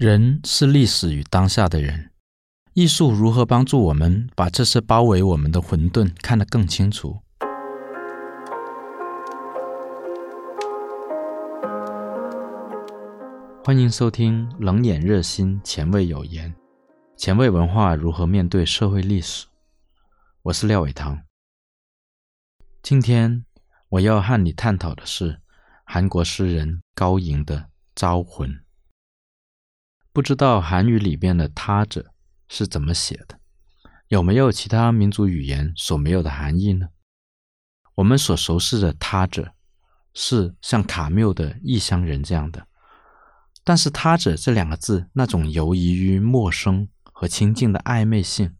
人是历史与当下的人，艺术如何帮助我们把这些包围我们的混沌看得更清楚？欢迎收听《冷眼热心前卫有言》，前卫文化如何面对社会历史？我是廖伟棠。今天我要和你探讨的是韩国诗人高寅的《招魂》。不知道韩语里边的“他者”是怎么写的？有没有其他民族语言所没有的含义呢？我们所熟悉的“他者”是像卡缪的《异乡人》这样的，但是“他者”这两个字那种游移于陌生和亲近的暧昧性，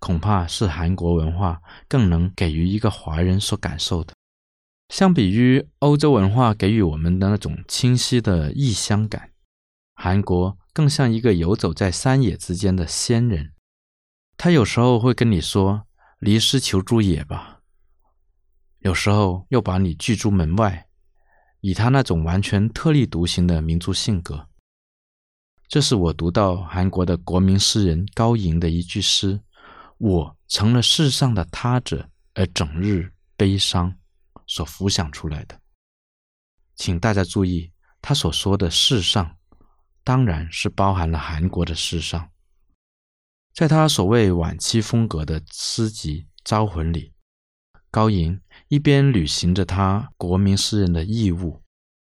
恐怕是韩国文化更能给予一个华人所感受的。相比于欧洲文化给予我们的那种清晰的异乡感，韩国。更像一个游走在山野之间的仙人，他有时候会跟你说“离师求诸野吧”，有时候又把你拒诸门外，以他那种完全特立独行的民族性格。这是我读到韩国的国民诗人高寅的一句诗：“我成了世上的他者，而整日悲伤”所浮想出来的。请大家注意，他所说的“世上”。当然是包含了韩国的世上，在他所谓晚期风格的诗集《招魂》里，高寅一边履行着他国民诗人的义务，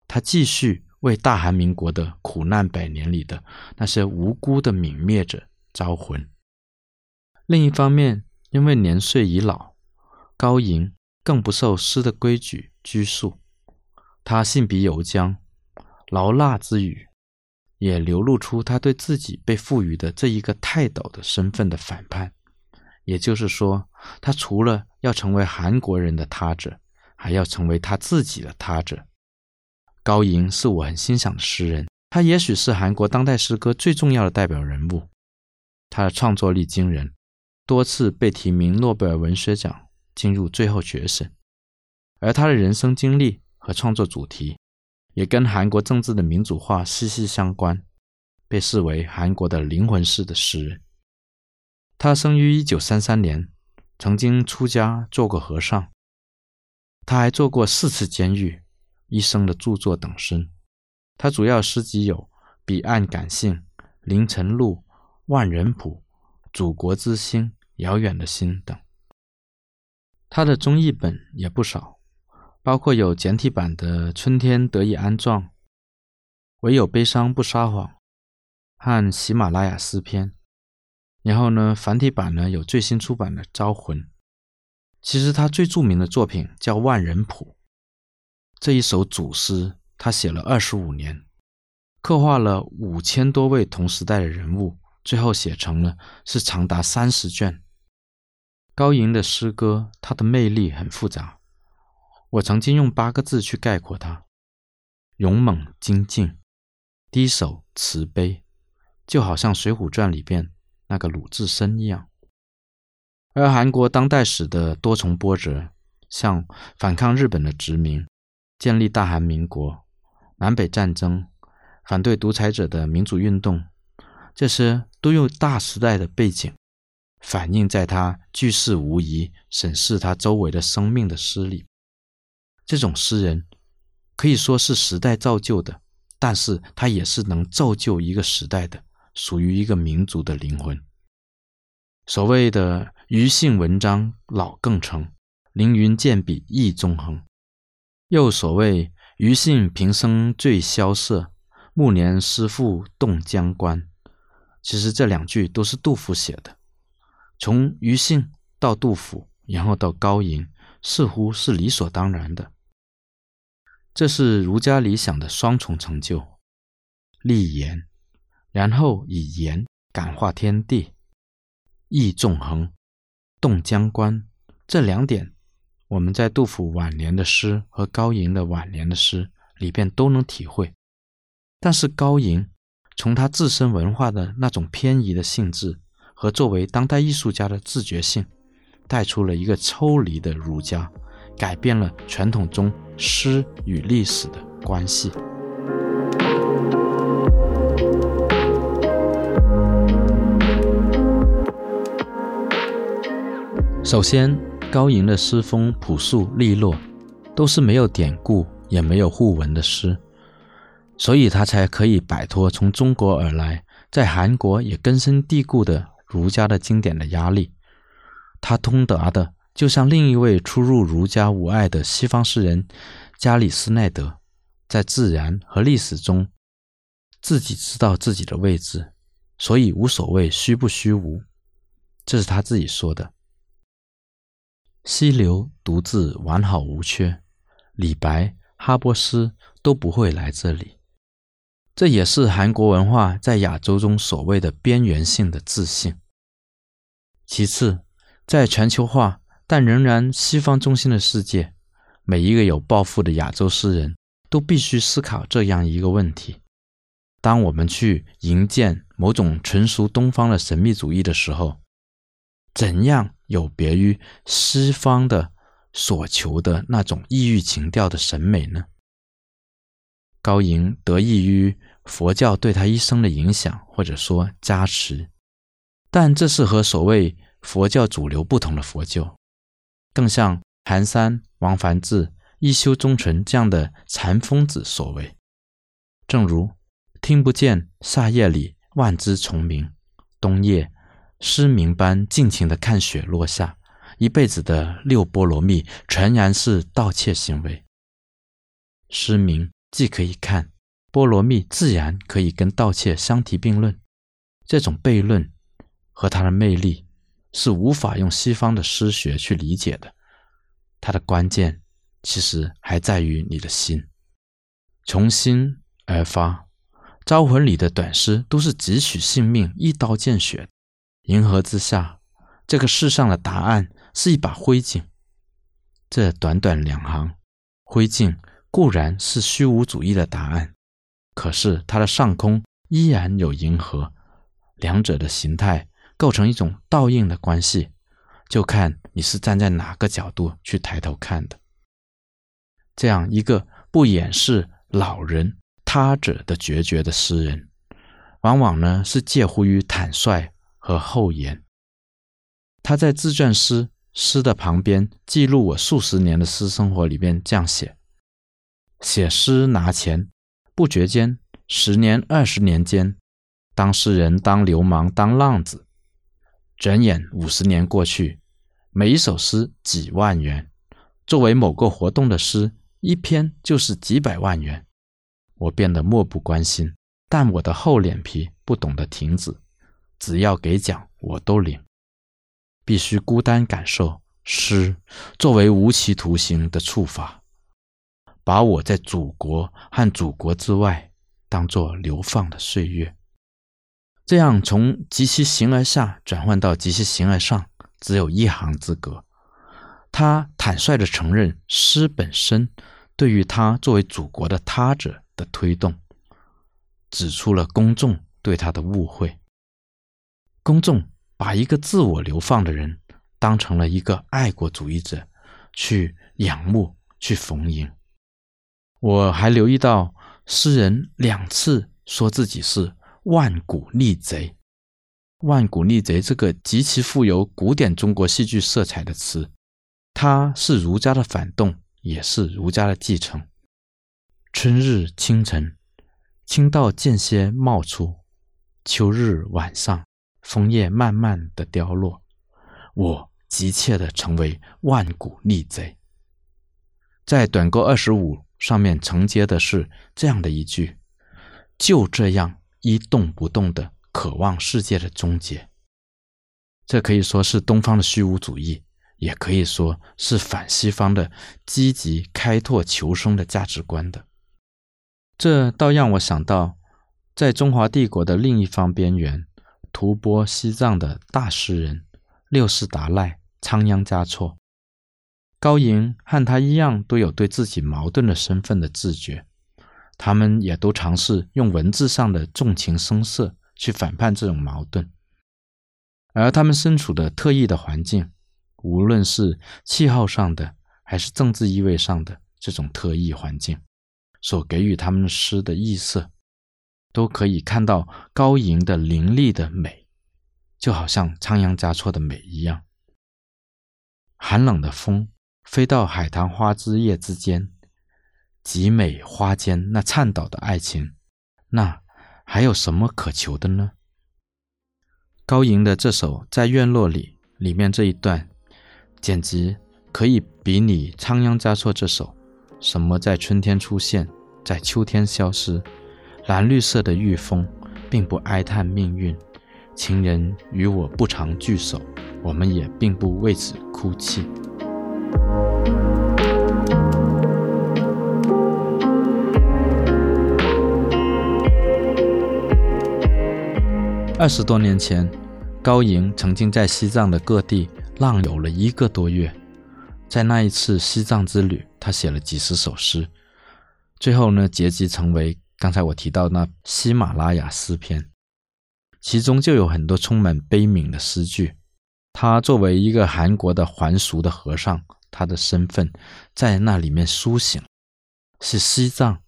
他继续为大韩民国的苦难百年里的那些无辜的泯灭者招魂。另一方面，因为年岁已老，高寅更不受诗的规矩拘束，他信笔有将，劳腊之语。也流露出他对自己被赋予的这一个泰斗的身份的反叛，也就是说，他除了要成为韩国人的他者，还要成为他自己的他者。高寅是我很欣赏的诗人，他也许是韩国当代诗歌最重要的代表人物。他的创作力惊人，多次被提名诺贝尔文学奖，进入最后决审。而他的人生经历和创作主题，也跟韩国政治的民主化息息相关，被视为韩国的灵魂式的诗人。他生于一九三三年，曾经出家做过和尚。他还做过四次监狱、一生的著作等身。他主要诗集有《彼岸感性》《凌晨路》《万人谱》《祖国之心》《遥远的心》等。他的综艺本也不少。包括有简体版的《春天得以安葬》，唯有悲伤不撒谎，和喜马拉雅诗篇。然后呢，繁体版呢有最新出版的《招魂》。其实他最著名的作品叫《万人谱》，这一首组诗他写了二十五年，刻画了五千多位同时代的人物，最后写成了是长达三十卷。高寅的诗歌，它的魅力很复杂。我曾经用八个字去概括他：勇猛精进，低首慈悲，就好像《水浒传》里边那个鲁智深一样。而韩国当代史的多重波折，像反抗日本的殖民、建立大韩民国、南北战争、反对独裁者的民主运动，这些都有大时代的背景，反映在他巨细无遗审视他周围的生命的诗里。这种诗人可以说是时代造就的，但是他也是能造就一个时代的，属于一个民族的灵魂。所谓的“余兴文章老更成，凌云健笔意纵横”，又所谓“余兴平生最萧瑟，暮年诗赋动江关”。其实这两句都是杜甫写的。从余兴到杜甫，然后到高吟，似乎是理所当然的。这是儒家理想的双重成就：立言，然后以言感化天地；意纵横，动江关。这两点，我们在杜甫晚年的诗和高寅的晚年的诗里边都能体会。但是高寅从他自身文化的那种偏移的性质和作为当代艺术家的自觉性，带出了一个抽离的儒家。改变了传统中诗与历史的关系。首先高吟的诗风朴素利落都是没有典故也没有互文的诗所以他才可以摆脱从中国而来在韩国也根深蒂固的儒家的经典的压力。他通达的就像另一位出入儒家无碍的西方诗人加里斯奈德，在自然和历史中，自己知道自己的位置，所以无所谓虚不虚无。这是他自己说的。溪流独自完好无缺，李白、哈波斯都不会来这里。这也是韩国文化在亚洲中所谓的边缘性的自信。其次，在全球化但仍然西方中心的世界，每一个有抱负的亚洲诗人都必须思考这样一个问题：当我们去营建某种纯属东方的神秘主义的时候，怎样有别于西方的所求的那种异域情调的审美呢？高迎得益于佛教对他一生的影响，或者说加持，但这是和所谓佛教主流不同的佛教，更像寒山、王梵志、一休宗纯这样的禅疯子所为。正如听不见夏夜里万枝虫鸣，冬夜。失明般尽情的看雪落下，一辈子的六波罗蜜全然是盗窃行为。失明既可以看，波罗蜜自然可以跟盗窃相提并论。这种悖论和它的魅力是无法用西方的诗学去理解的。它的关键其实还在于你的心，从心而发。招魂里的短诗都是汲取性命，一刀见血。银河之下，这个世上的答案是一把灰烬。这短短两行，灰烬固然是虚无主义的答案，可是它的上空依然有银河，两者的形态构成一种倒映的关系，就看你是站在哪个角度去抬头看的。这样一个不掩饰老人他者的决绝的诗人，往往呢是介乎于坦率。和厚颜，他在自传诗诗的旁边记录我数十年的诗生活里边这样写：写诗拿钱，不觉间，十年二十年间，当诗人，当流氓，当浪子，转眼五十年过去，每一首诗几万元，作为某个活动的诗，一篇就是几百万元，我变得漠不关心，但我的厚脸皮不懂得停止。只要给奖，我都领。必须孤单感受诗作为无期徒刑的处罚，把我在祖国和祖国之外当作流放的岁月。这样从极其形而下转换到极其形而上，只有一行之隔。他坦率地承认诗本身对于他作为祖国的他者的推动，指出了公众对他的误会。公众把一个自我流放的人当成了一个爱国主义者，去仰慕、去逢迎。我还留意到，诗人两次说自己是万古逆贼。万古逆贼这个极其富有古典中国戏剧色彩的词，它是儒家的反动，也是儒家的继承。春日清晨，清道间歇冒出；秋日晚上。枫叶慢慢的凋落，我急切的成为万古逆贼。在短歌二十五上面承接的是这样的一句：就这样一动不动的渴望世界的终结。这可以说是东方的虚无主义，也可以说是反西方的积极开拓求生的价值观的。这倒让我想到，在中华帝国的另一方边缘。吐蕃西藏的大诗人六世达赖、仓央嘉措、高迎和他一样，都有对自己矛盾的身份的自觉。他们也都尝试用文字上的纵情声色去反叛这种矛盾。而他们身处的特异的环境，无论是气候上的，还是政治意味上的这种特异环境，所给予他们诗的异色。都可以看到高吟的凌厉的美，就好像仓央嘉措的美一样。寒冷的风飞到海棠花枝叶之间，极美花间那颤抖的爱情，那还有什么可求的呢？高吟的这首《在院落里》里面这一段，简直可以比拟仓央嘉措这首。什么在春天出现，在秋天消失？蓝绿色的玉峰，并不哀叹命运。情人与我不常聚首，我们也并不为此哭泣。二十多年前，高吟曾经在西藏的各地浪游了一个多月。在那一次西藏之旅，他写了几十首诗，最后呢，结集成为刚才我提到那喜马拉雅诗篇，其中就有很多充满悲悯的诗句。他作为一个韩国的还俗的和尚，他的身份在那里面苏醒，是西藏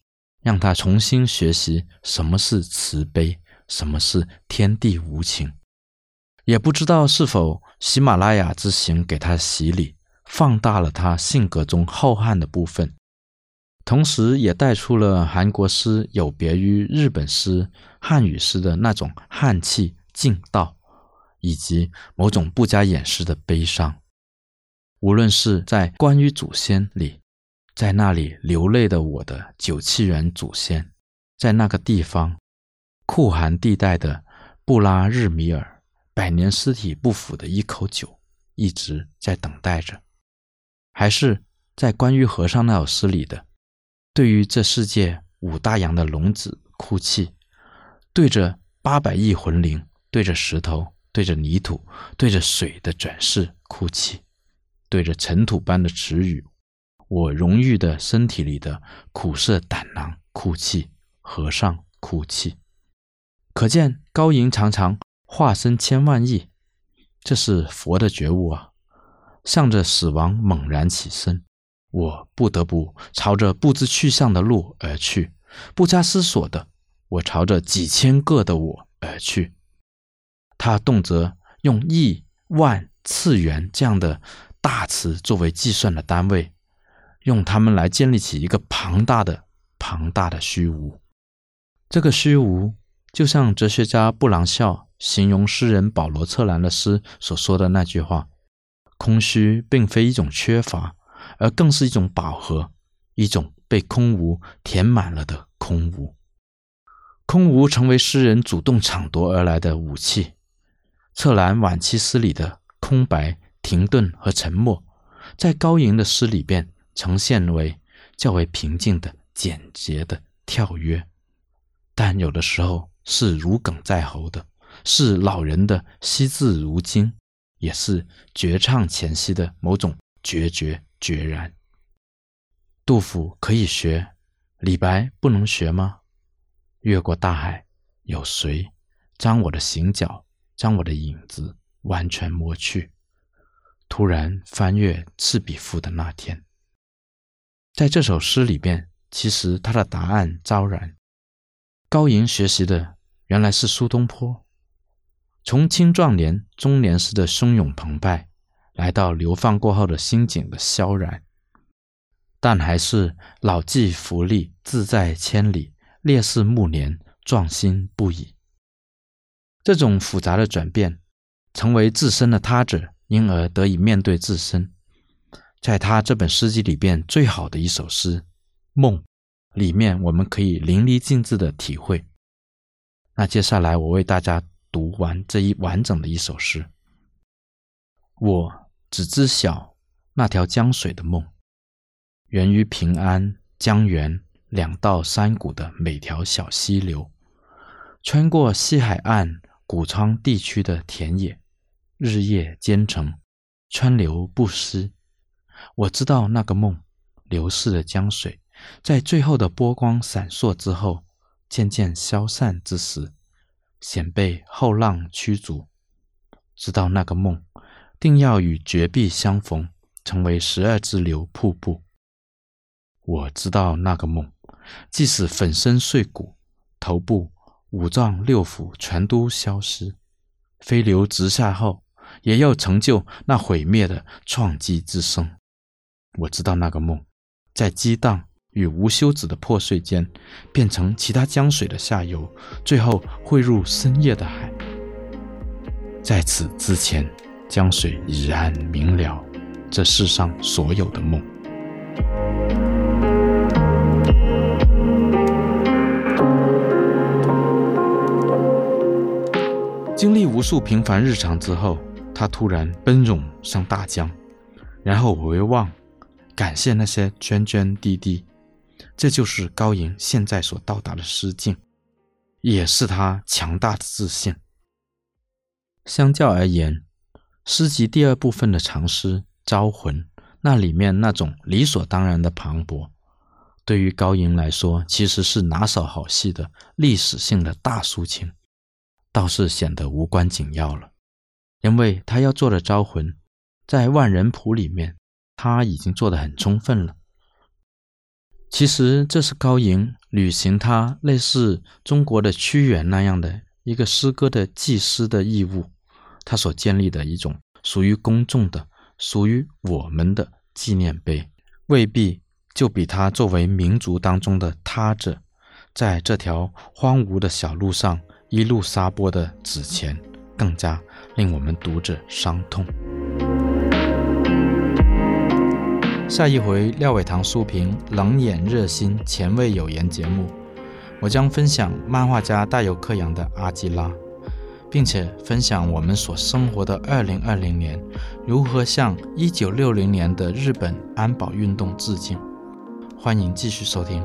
让他重新学习什么是慈悲，什么是天地无情。也不知道是否喜马拉雅之行给他洗礼。放大了他性格中浩瀚的部分，同时也带出了韩国诗有别于日本诗、汉语诗的那种汉气劲道，以及某种不加掩饰的悲伤。无论是在《关于祖先》里，在那里流泪的我的九七元祖先，在那个地方酷寒地带的布拉日米尔，百年尸体不腐的一口酒，一直在等待着。还是在关于和尚那首诗里的，对于这世界五大洋的龙子哭泣，对着八百亿魂灵，对着石头，对着泥土，对着水的转世哭泣，对着尘土般的词语，我荣誉的身体里的苦涩胆囊哭泣，和尚哭泣，可见高银常常化身千万亿，这是佛的觉悟啊。向着死亡猛然起身，我不得不朝着不知去向的路而去，不加思索的，我朝着几千个的我而去。他动辄用亿、万、次元这样的大词作为计算的单位，用它们来建立起一个庞大的、庞大的虚无。这个虚无，就像哲学家布朗肖形容诗人保罗·策兰的诗所说的那句话。空虚并非一种缺乏，而更是一种饱和，一种被空无填满了的空无。空无成为诗人主动抢夺而来的武器。策兰晚期诗里的空白、停顿和沉默，在高吟的诗里边呈现为较为平静的、简洁的跳跃，但有的时候是如鲠在喉的，是老人的惜字如金。也是绝唱前夕的某种决绝决然。杜甫可以学，李白不能学吗？越过大海，有谁将我的行脚，将我的影子完全抹去？突然翻阅《赤壁赋》的那天，在这首诗里边，其实他的答案昭然。高吟学习的原来是苏东坡。从青壮年、中年时的汹涌澎湃，来到流放过后的心境的萧然，但还是老骥伏枥，志在千里；烈士暮年，壮心不已。这种复杂的转变，成为自身的他者，因而得以面对自身。在他这本诗集里边最好的一首诗《梦》里面，我们可以淋漓尽致的体会。那接下来我为大家。读完这一完整的一首诗，我只知晓那条江水的梦，源于平安、江源两道山谷的每条小溪流，穿过西海岸谷仓地区的田野，日夜兼程，川流不息。我知道那个梦，流逝的江水，在最后的波光闪烁之后，渐渐消散之时。险被后浪驱逐，知道那个梦，定要与绝壁相逢，成为十二支流瀑布。我知道那个梦，即使粉身碎骨，头部、五脏六腑全都消失，飞流直下后，也要成就那毁灭的创机之声。我知道那个梦，在激荡与无休止的破碎间，变成其他江水的下游，最后汇入深夜的海。在此之前，江水已然明了这世上所有的梦。经历无数平凡日常之后，他突然奔涌上大江，然后回望，感谢那些涓涓滴滴。这就是高银现在所到达的诗境，也是他强大的自信。相较而言，诗集第二部分的长诗《招魂》，那里面那种理所当然的磅礴，对于高银来说，其实是拿手好戏的历史性的大抒情，倒是显得无关紧要了。因为他要做的《招魂》，在《万人谱》里面，他已经做得很充分了。其实这是高银履行他类似中国的屈原那样的一个诗歌的祭师的义务。他所建立的一种属于公众的、属于我们的纪念碑，未必就比他作为民族当中的他者，在这条荒芜的小路上一路撒播的纸钱更加令我们读者伤痛。下一回廖伟棠书评冷眼热心前卫有言节目，我将分享漫画家大有克洋的《阿基拉》。并且分享我们所生活的二零二零年如何向一九六零年的日本安保运动致敬。欢迎继续收听。